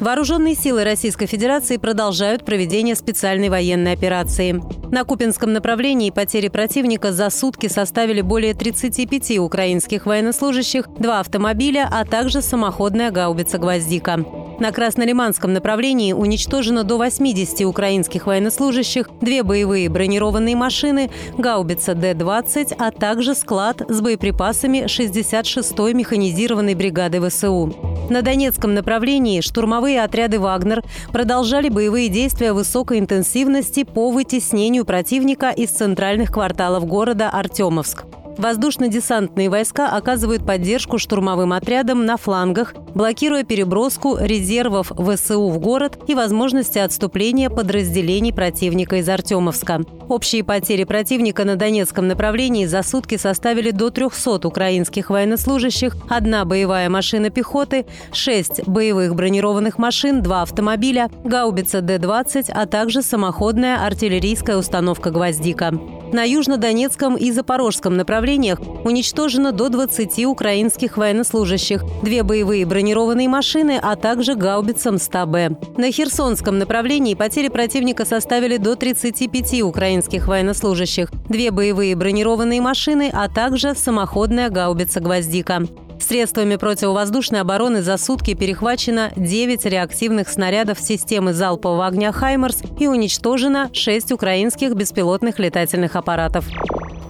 Вооруженные силы Российской Федерации продолжают проведение специальной военной операции. На Купинском направлении потери противника за сутки составили более 35 украинских военнослужащих, два автомобиля, а также самоходная гаубица «Гвоздика». На Краснолиманском направлении уничтожено до 80 украинских военнослужащих, две боевые бронированные машины, гаубица Д-20, а также склад с боеприпасами 66-й механизированной бригады ВСУ. На Донецком направлении штурмовые отряды «Вагнер» продолжали боевые действия высокой интенсивности по вытеснению противника из центральных кварталов города Артемовск. Воздушно-десантные войска оказывают поддержку штурмовым отрядам на флангах, блокируя переброску резервов ВСУ в город и возможности отступления подразделений противника из Артемовска. Общие потери противника на Донецком направлении за сутки составили до 300 украинских военнослужащих, одна боевая машина пехоты, шесть боевых бронированных машин, два автомобиля, гаубица Д-20, а также самоходная артиллерийская установка «Гвоздика». На южнодонецком и запорожском направлениях уничтожено до 20 украинских военнослужащих, две боевые бронированные машины, а также гаубица МСТА-Б. На Херсонском направлении потери противника составили до 35 украинских военнослужащих, две боевые бронированные машины, а также самоходная гаубица «Гвоздика». Средствами противовоздушной обороны за сутки перехвачено 9 реактивных снарядов системы залпового огня «Хаймерс» и уничтожено 6 украинских беспилотных летательных аппаратов.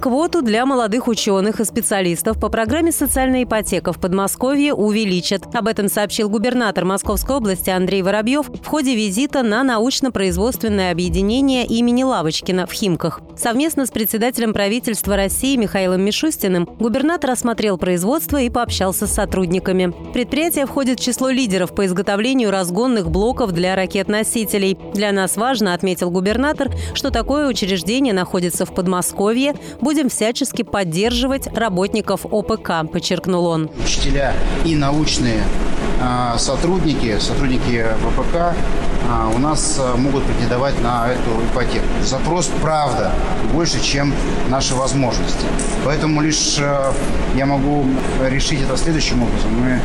Квоту для молодых ученых и специалистов по программе «Социальная ипотека» в Подмосковье увеличат. Об этом сообщил губернатор Московской области Андрей Воробьев в ходе визита на научно-производственное объединение имени Лавочкина в Химках. Совместно с председателем правительства России Михаилом Мишустиным губернатор осмотрел производство и пообщался с сотрудниками. Предприятие входит в число лидеров по изготовлению разгонных блоков для ракет-носителей. Для нас важно, отметил губернатор, что такое учреждение находится в Подмосковье, будет будем всячески поддерживать работников ОПК, подчеркнул он. Учителя и научные а, сотрудники, сотрудники ВПК а, у нас а, могут претендовать на эту ипотеку. Запрос, правда, больше, чем наши возможности. Поэтому лишь я могу решить это следующим образом. Мы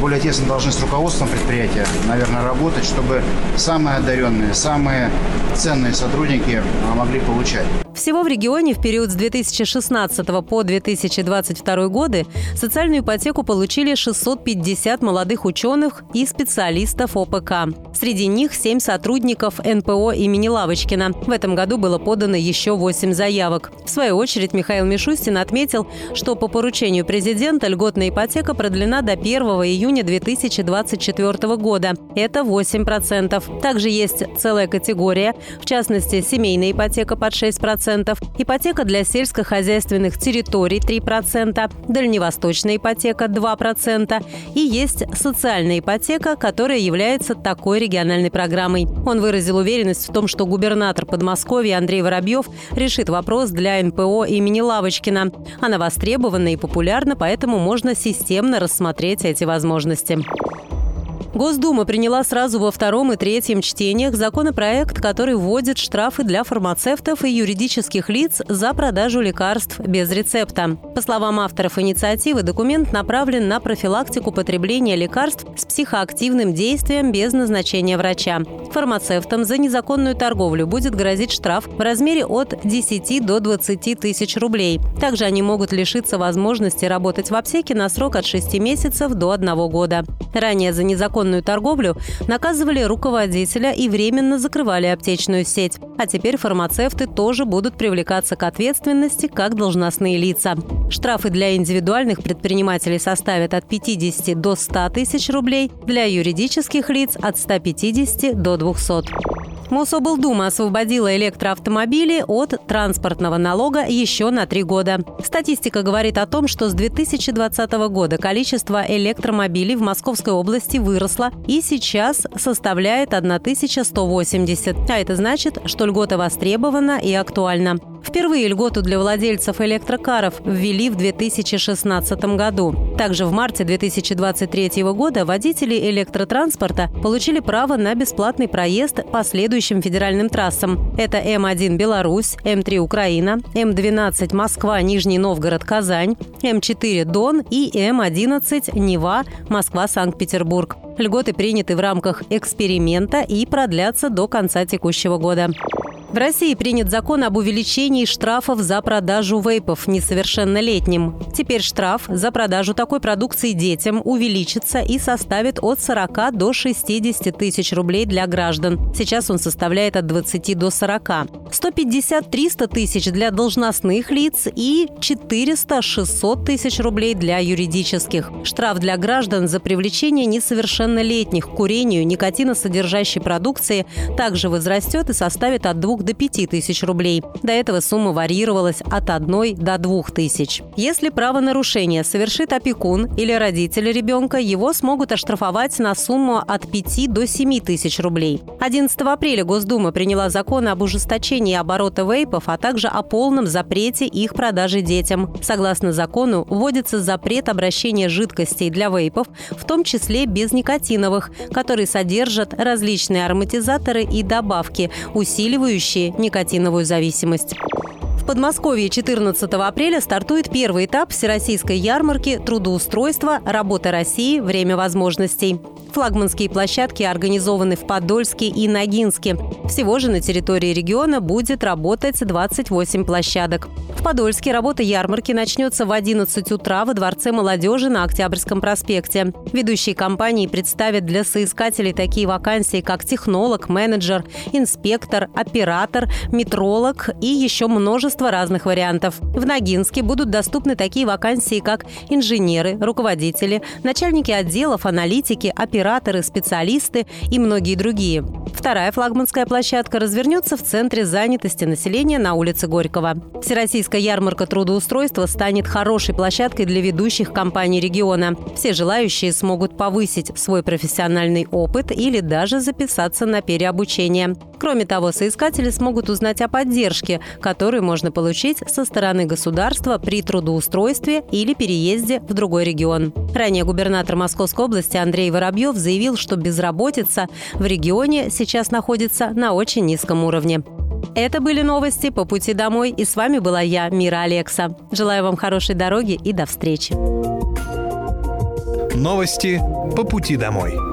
более тесно должны с руководством предприятия, наверное, работать, чтобы самые одаренные, самые ценные сотрудники могли получать. Всего в регионе в период с 2016 по 2022 годы социальную ипотеку получили 650 молодых ученых и специалистов ОПК. Среди них 7 сотрудников НПО имени Лавочкина. В этом году было подано еще 8 заявок. В свою очередь Михаил Мишустин отметил, что по поручению президента льготная ипотека продлена до 1 июня 2024 года. Это 8%. Также есть целая категория, в частности, семейная ипотека под 6%, 3%, ипотека для сельскохозяйственных территорий 3%, дальневосточная ипотека 2% и есть социальная ипотека, которая является такой региональной программой. Он выразил уверенность в том, что губернатор Подмосковья Андрей Воробьев решит вопрос для НПО имени Лавочкина. Она востребована и популярна, поэтому можно системно рассмотреть эти возможности. Госдума приняла сразу во втором и третьем чтениях законопроект, который вводит штрафы для фармацевтов и юридических лиц за продажу лекарств без рецепта. По словам авторов инициативы, документ направлен на профилактику потребления лекарств с психоактивным действием без назначения врача. Фармацевтам за незаконную торговлю будет грозить штраф в размере от 10 до 20 тысяч рублей. Также они могут лишиться возможности работать в аптеке на срок от 6 месяцев до 1 года. Ранее за незаконную незаконную торговлю наказывали руководителя и временно закрывали аптечную сеть. А теперь фармацевты тоже будут привлекаться к ответственности как должностные лица. Штрафы для индивидуальных предпринимателей составят от 50 до 100 тысяч рублей, для юридических лиц – от 150 до 200. Мособлдума освободила электроавтомобили от транспортного налога еще на три года. Статистика говорит о том, что с 2020 года количество электромобилей в Московской области выросло и сейчас составляет 1180. А это значит, что льгота востребована и актуальна. Впервые льготу для владельцев электрокаров ввели в 2016 году. Также в марте 2023 года водители электротранспорта получили право на бесплатный проезд по следующим федеральным трассам. Это М1 Беларусь, М3 Украина, М12 Москва, Нижний Новгород, Казань, М4 Дон и М11 Нева, Москва, Санкт-Петербург. Льготы приняты в рамках эксперимента и продлятся до конца текущего года. В России принят закон об увеличении штрафов за продажу вейпов несовершеннолетним. Теперь штраф за продажу такой продукции детям увеличится и составит от 40 до 60 тысяч рублей для граждан. Сейчас он составляет от 20 до 40. 150-300 тысяч для должностных лиц и 400-600 тысяч рублей для юридических. Штраф для граждан за привлечение несовершеннолетних к курению никотиносодержащей продукции также возрастет и составит от 2 до 5 тысяч рублей. До этого сумма варьировалась от 1 до 2 тысяч. Если правонарушение совершит опекун или родители ребенка, его смогут оштрафовать на сумму от 5 до 7 тысяч рублей. 11 апреля Госдума приняла закон об ужесточении оборота вейпов, а также о полном запрете их продажи детям. Согласно закону, вводится запрет обращения жидкостей для вейпов, в том числе без никотиновых, которые содержат различные ароматизаторы и добавки, усиливающие никотиновую зависимость. Подмосковье 14 апреля стартует первый этап Всероссийской ярмарки трудоустройства «Работа России. Время возможностей». Флагманские площадки организованы в Подольске и Ногинске. Всего же на территории региона будет работать 28 площадок. В Подольске работа ярмарки начнется в 11 утра во Дворце молодежи на Октябрьском проспекте. Ведущие компании представят для соискателей такие вакансии, как технолог, менеджер, инспектор, оператор, метролог и еще множество разных вариантов. В Ногинске будут доступны такие вакансии, как инженеры, руководители, начальники отделов, аналитики, операторы, операторы, специалисты и многие другие. Вторая флагманская площадка развернется в Центре занятости населения на улице Горького. Всероссийская ярмарка трудоустройства станет хорошей площадкой для ведущих компаний региона. Все желающие смогут повысить свой профессиональный опыт или даже записаться на переобучение. Кроме того, соискатели смогут узнать о поддержке, которую можно получить со стороны государства при трудоустройстве или переезде в другой регион. Ранее губернатор Московской области Андрей Воробьев заявил, что безработица в регионе сейчас находится на очень низком уровне. Это были новости по пути домой, и с вами была я, Мира Алекса. Желаю вам хорошей дороги и до встречи. Новости по пути домой.